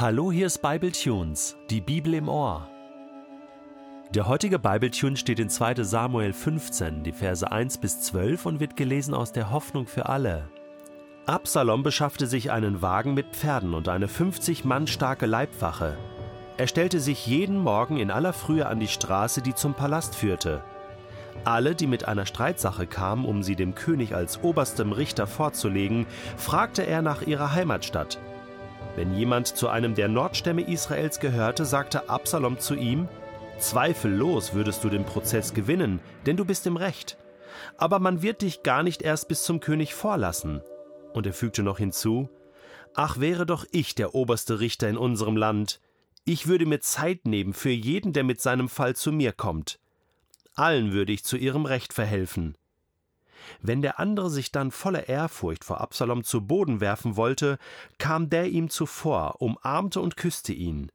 Hallo, hier ist Bible Tunes, die Bibel im Ohr. Der heutige Bibletune steht in 2. Samuel 15, die Verse 1 bis 12 und wird gelesen aus der Hoffnung für alle. Absalom beschaffte sich einen Wagen mit Pferden und eine 50 Mann starke Leibwache. Er stellte sich jeden Morgen in aller Frühe an die Straße, die zum Palast führte. Alle, die mit einer Streitsache kamen, um sie dem König als oberstem Richter vorzulegen, fragte er nach ihrer Heimatstadt. Wenn jemand zu einem der Nordstämme Israels gehörte, sagte Absalom zu ihm, Zweifellos würdest du den Prozess gewinnen, denn du bist im Recht. Aber man wird dich gar nicht erst bis zum König vorlassen. Und er fügte noch hinzu, Ach wäre doch ich der oberste Richter in unserem Land. Ich würde mir Zeit nehmen für jeden, der mit seinem Fall zu mir kommt. Allen würde ich zu ihrem Recht verhelfen. Wenn der andere sich dann voller Ehrfurcht vor Absalom zu Boden werfen wollte, kam der ihm zuvor, umarmte und küsste ihn.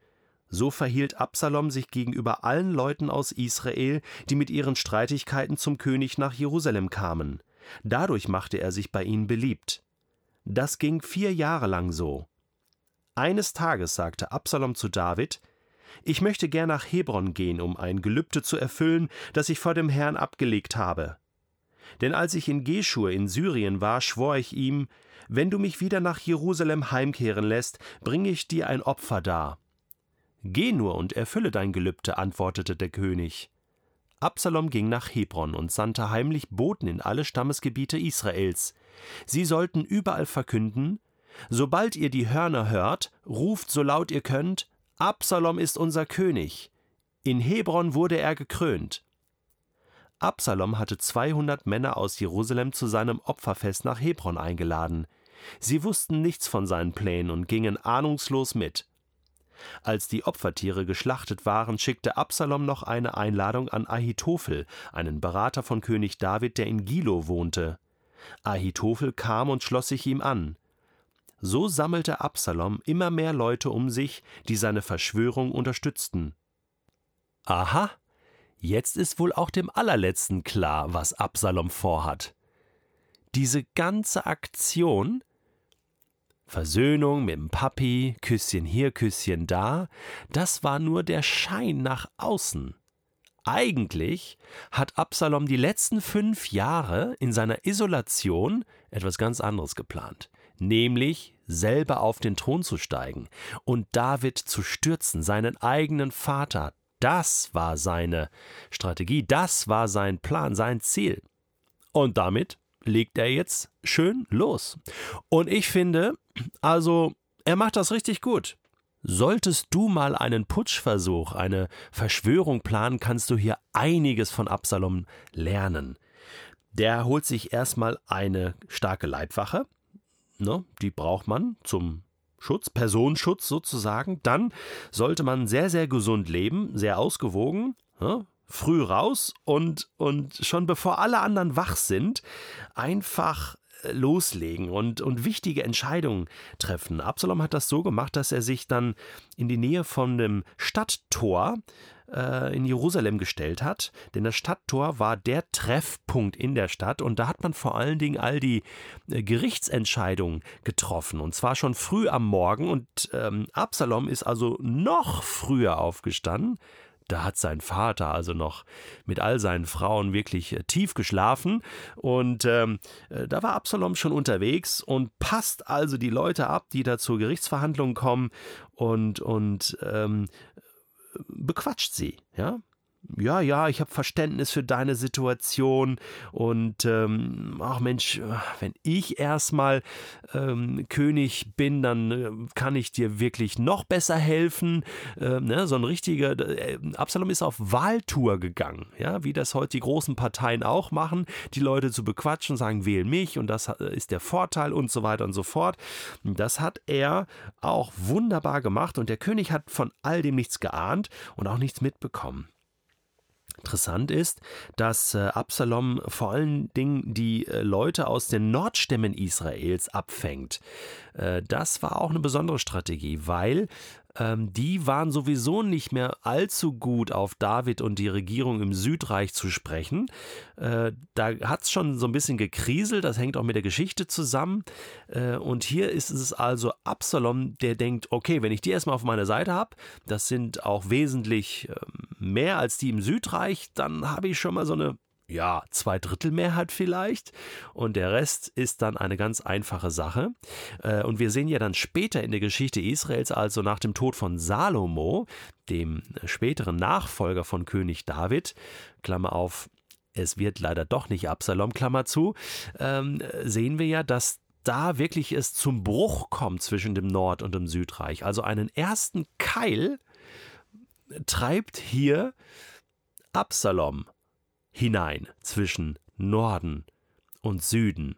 So verhielt Absalom sich gegenüber allen Leuten aus Israel, die mit ihren Streitigkeiten zum König nach Jerusalem kamen. Dadurch machte er sich bei ihnen beliebt. Das ging vier Jahre lang so. Eines Tages sagte Absalom zu David, ich möchte gern nach Hebron gehen, um ein Gelübde zu erfüllen, das ich vor dem Herrn abgelegt habe. Denn als ich in Geschur in Syrien war, schwor ich ihm, wenn du mich wieder nach Jerusalem heimkehren lässt, bringe ich dir ein Opfer dar. Geh nur und erfülle dein Gelübde, antwortete der König. Absalom ging nach Hebron und sandte heimlich Boten in alle Stammesgebiete Israels. Sie sollten überall verkünden, Sobald ihr die Hörner hört, ruft so laut ihr könnt, Absalom ist unser König. In Hebron wurde er gekrönt. Absalom hatte 200 Männer aus Jerusalem zu seinem Opferfest nach Hebron eingeladen. Sie wussten nichts von seinen Plänen und gingen ahnungslos mit. Als die Opfertiere geschlachtet waren, schickte Absalom noch eine Einladung an Ahitophel, einen Berater von König David, der in Gilo wohnte. Ahitophel kam und schloss sich ihm an. So sammelte Absalom immer mehr Leute um sich, die seine Verschwörung unterstützten. Aha, Jetzt ist wohl auch dem allerletzten klar, was Absalom vorhat. Diese ganze Aktion Versöhnung mit dem Papi, Küsschen hier, Küsschen da, das war nur der Schein nach außen. Eigentlich hat Absalom die letzten fünf Jahre in seiner Isolation etwas ganz anderes geplant, nämlich selber auf den Thron zu steigen und David zu stürzen, seinen eigenen Vater, das war seine Strategie, das war sein Plan, sein Ziel. Und damit legt er jetzt schön los. Und ich finde, also, er macht das richtig gut. Solltest du mal einen Putschversuch, eine Verschwörung planen, kannst du hier einiges von Absalom lernen. Der holt sich erstmal eine starke Leibwache, ne, die braucht man zum Schutz, Personenschutz sozusagen, dann sollte man sehr, sehr gesund leben, sehr ausgewogen, ja, früh raus und, und schon bevor alle anderen wach sind, einfach äh, loslegen und, und wichtige Entscheidungen treffen. Absalom hat das so gemacht, dass er sich dann in die Nähe von dem Stadttor äh, in Jerusalem gestellt hat, denn das Stadttor war der Treffpunkt in der Stadt. Und da hat man vor allen Dingen all die äh, Gerichtsentscheidungen getroffen. Und zwar schon früh am Morgen. Und ähm, Absalom ist also noch früher aufgestanden, da hat sein Vater also noch mit all seinen Frauen wirklich äh, tief geschlafen. Und ähm, äh, da war Absalom schon unterwegs und passt also die Leute ab, die da zur Gerichtsverhandlung kommen. Und, und ähm, bequatscht sie, ja ja, ja, ich habe Verständnis für deine Situation und ähm, ach Mensch, wenn ich erstmal ähm, König bin, dann äh, kann ich dir wirklich noch besser helfen. Ähm, ne, so ein richtiger äh, Absalom ist auf Wahltour gegangen, ja, wie das heute die großen Parteien auch machen, die Leute zu bequatschen, sagen, wähl mich und das ist der Vorteil und so weiter und so fort. Das hat er auch wunderbar gemacht und der König hat von all dem nichts geahnt und auch nichts mitbekommen. Interessant ist, dass äh, Absalom vor allen Dingen die äh, Leute aus den Nordstämmen Israels abfängt. Äh, das war auch eine besondere Strategie, weil ähm, die waren sowieso nicht mehr allzu gut auf David und die Regierung im Südreich zu sprechen. Äh, da hat es schon so ein bisschen gekriselt, das hängt auch mit der Geschichte zusammen. Äh, und hier ist es also Absalom, der denkt, okay, wenn ich die erstmal auf meiner Seite habe, das sind auch wesentlich ähm, mehr als die im Südreich, dann habe ich schon mal so eine ja, Zweidrittelmehrheit vielleicht. Und der Rest ist dann eine ganz einfache Sache. Äh, und wir sehen ja dann später in der Geschichte Israels, also nach dem Tod von Salomo, dem späteren Nachfolger von König David, Klammer auf, es wird leider doch nicht Absalom, Klammer zu, ähm, sehen wir ja, dass da wirklich es zum Bruch kommt zwischen dem Nord- und dem Südreich. Also einen ersten Keil treibt hier Absalom hinein zwischen Norden und Süden.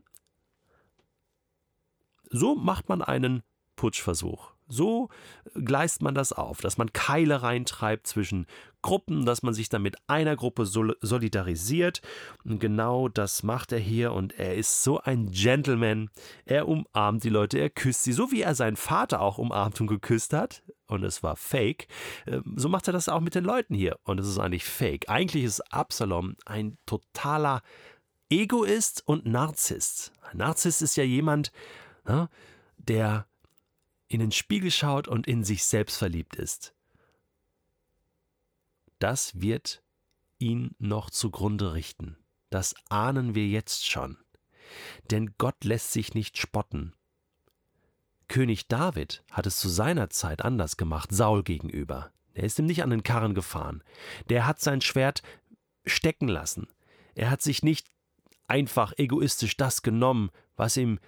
So macht man einen Putschversuch. So gleist man das auf, dass man Keile reintreibt zwischen Gruppen, dass man sich dann mit einer Gruppe solidarisiert. Und genau das macht er hier und er ist so ein Gentleman. Er umarmt die Leute, er küsst sie, so wie er seinen Vater auch umarmt und geküsst hat. Und es war fake. Ähm, so macht er das auch mit den Leuten hier. Und es ist eigentlich fake. Eigentlich ist Absalom ein totaler Egoist und Narzisst. Ein Narzisst ist ja jemand, ne, der in den Spiegel schaut und in sich selbst verliebt ist. Das wird ihn noch zugrunde richten. Das ahnen wir jetzt schon. Denn Gott lässt sich nicht spotten. König David hat es zu seiner Zeit anders gemacht, Saul gegenüber. Er ist ihm nicht an den Karren gefahren. Der hat sein Schwert stecken lassen. Er hat sich nicht einfach egoistisch das genommen, was ihm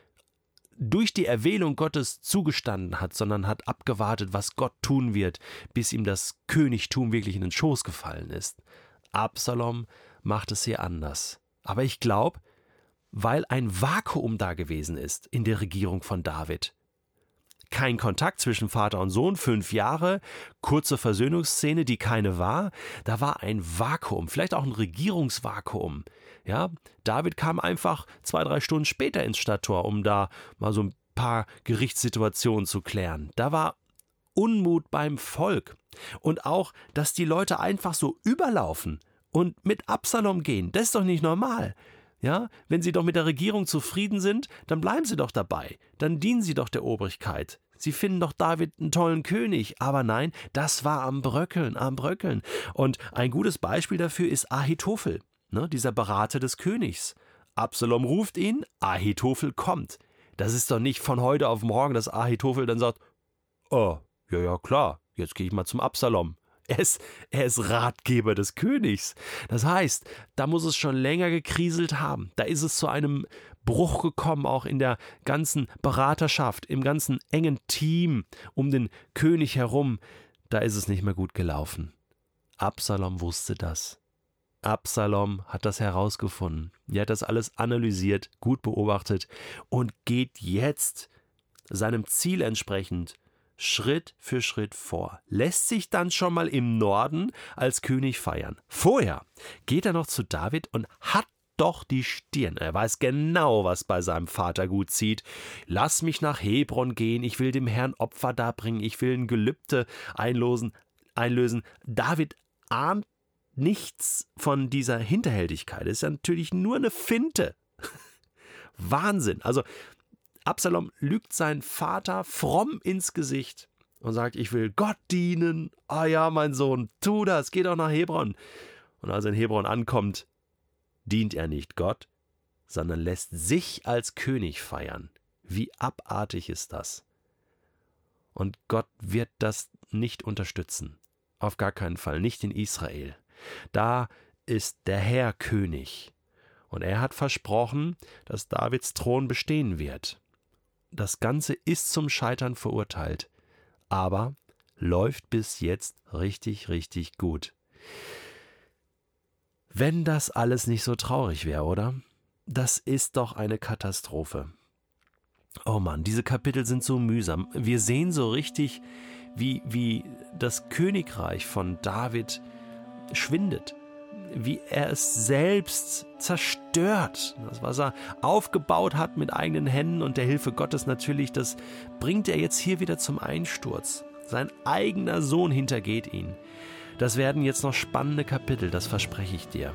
durch die Erwählung Gottes zugestanden hat, sondern hat abgewartet, was Gott tun wird, bis ihm das Königtum wirklich in den Schoß gefallen ist. Absalom macht es hier anders. Aber ich glaube, weil ein Vakuum da gewesen ist in der Regierung von David. Kein Kontakt zwischen Vater und Sohn, fünf Jahre, kurze Versöhnungsszene, die keine war. Da war ein Vakuum, vielleicht auch ein Regierungsvakuum. Ja, David kam einfach zwei, drei Stunden später ins Stadttor, um da mal so ein paar Gerichtssituationen zu klären. Da war Unmut beim Volk. Und auch, dass die Leute einfach so überlaufen und mit Absalom gehen, das ist doch nicht normal. Ja, wenn sie doch mit der Regierung zufrieden sind, dann bleiben sie doch dabei, dann dienen sie doch der Obrigkeit. Sie finden doch David einen tollen König, aber nein, das war am Bröckeln, am Bröckeln. Und ein gutes Beispiel dafür ist Ahitophel, ne, dieser Berater des Königs. Absalom ruft ihn, Ahitophel kommt. Das ist doch nicht von heute auf morgen, dass Ahitophel dann sagt, oh, ja, ja, klar, jetzt gehe ich mal zum Absalom. Er ist, er ist Ratgeber des Königs. Das heißt, da muss es schon länger gekriselt haben. Da ist es zu einem Bruch gekommen, auch in der ganzen Beraterschaft, im ganzen engen Team um den König herum. Da ist es nicht mehr gut gelaufen. Absalom wusste das. Absalom hat das herausgefunden. Er hat das alles analysiert, gut beobachtet und geht jetzt seinem Ziel entsprechend Schritt für Schritt vor, lässt sich dann schon mal im Norden als König feiern. Vorher geht er noch zu David und hat doch die Stirn. Er weiß genau, was bei seinem Vater gut zieht. Lass mich nach Hebron gehen, ich will dem Herrn Opfer darbringen, ich will ein Gelübde einlosen, einlösen. David ahnt nichts von dieser Hinterhältigkeit. Es ist ja natürlich nur eine Finte. Wahnsinn. Also Absalom lügt seinen Vater fromm ins Gesicht und sagt, ich will Gott dienen. Ah ja, mein Sohn, tu das, geh doch nach Hebron. Und als er in Hebron ankommt, dient er nicht Gott, sondern lässt sich als König feiern. Wie abartig ist das? Und Gott wird das nicht unterstützen. Auf gar keinen Fall, nicht in Israel. Da ist der Herr König. Und er hat versprochen, dass Davids Thron bestehen wird das Ganze ist zum Scheitern verurteilt, aber läuft bis jetzt richtig, richtig gut. Wenn das alles nicht so traurig wäre, oder? Das ist doch eine Katastrophe. Oh Mann, diese Kapitel sind so mühsam. Wir sehen so richtig, wie, wie das Königreich von David schwindet wie er es selbst zerstört. Das, was er aufgebaut hat mit eigenen Händen und der Hilfe Gottes natürlich, das bringt er jetzt hier wieder zum Einsturz. Sein eigener Sohn hintergeht ihn. Das werden jetzt noch spannende Kapitel, das verspreche ich dir.